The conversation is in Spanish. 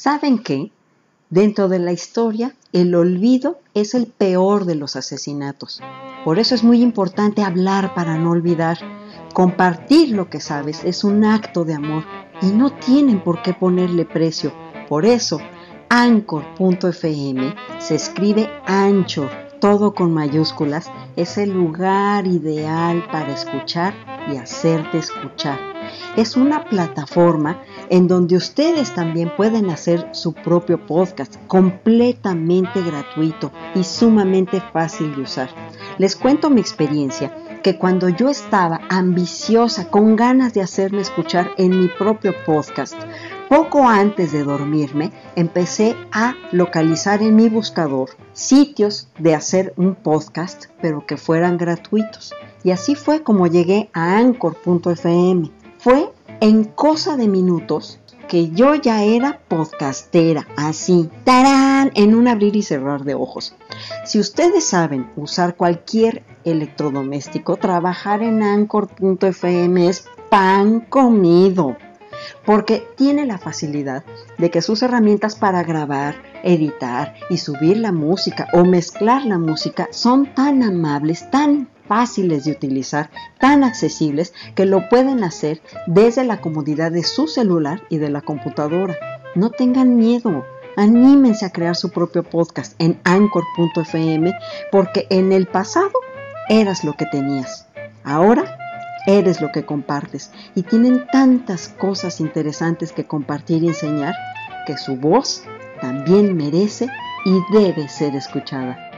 ¿Saben qué? Dentro de la historia, el olvido es el peor de los asesinatos. Por eso es muy importante hablar para no olvidar. Compartir lo que sabes es un acto de amor y no tienen por qué ponerle precio. Por eso, Anchor.fm se escribe Anchor, todo con mayúsculas, es el lugar ideal para escuchar y hacerte escuchar. Es una plataforma en donde ustedes también pueden hacer su propio podcast completamente gratuito y sumamente fácil de usar. Les cuento mi experiencia que cuando yo estaba ambiciosa, con ganas de hacerme escuchar en mi propio podcast, poco antes de dormirme, empecé a localizar en mi buscador sitios de hacer un podcast, pero que fueran gratuitos. Y así fue como llegué a anchor.fm. Fue en cosa de minutos que yo ya era podcastera, así, tarán, en un abrir y cerrar de ojos. Si ustedes saben usar cualquier electrodoméstico, trabajar en anchor.fm es pan comido porque tiene la facilidad de que sus herramientas para grabar, editar y subir la música o mezclar la música son tan amables, tan fáciles de utilizar, tan accesibles que lo pueden hacer desde la comodidad de su celular y de la computadora. No tengan miedo, anímense a crear su propio podcast en anchor.fm porque en el pasado eras lo que tenías. Ahora Eres lo que compartes y tienen tantas cosas interesantes que compartir y enseñar que su voz también merece y debe ser escuchada.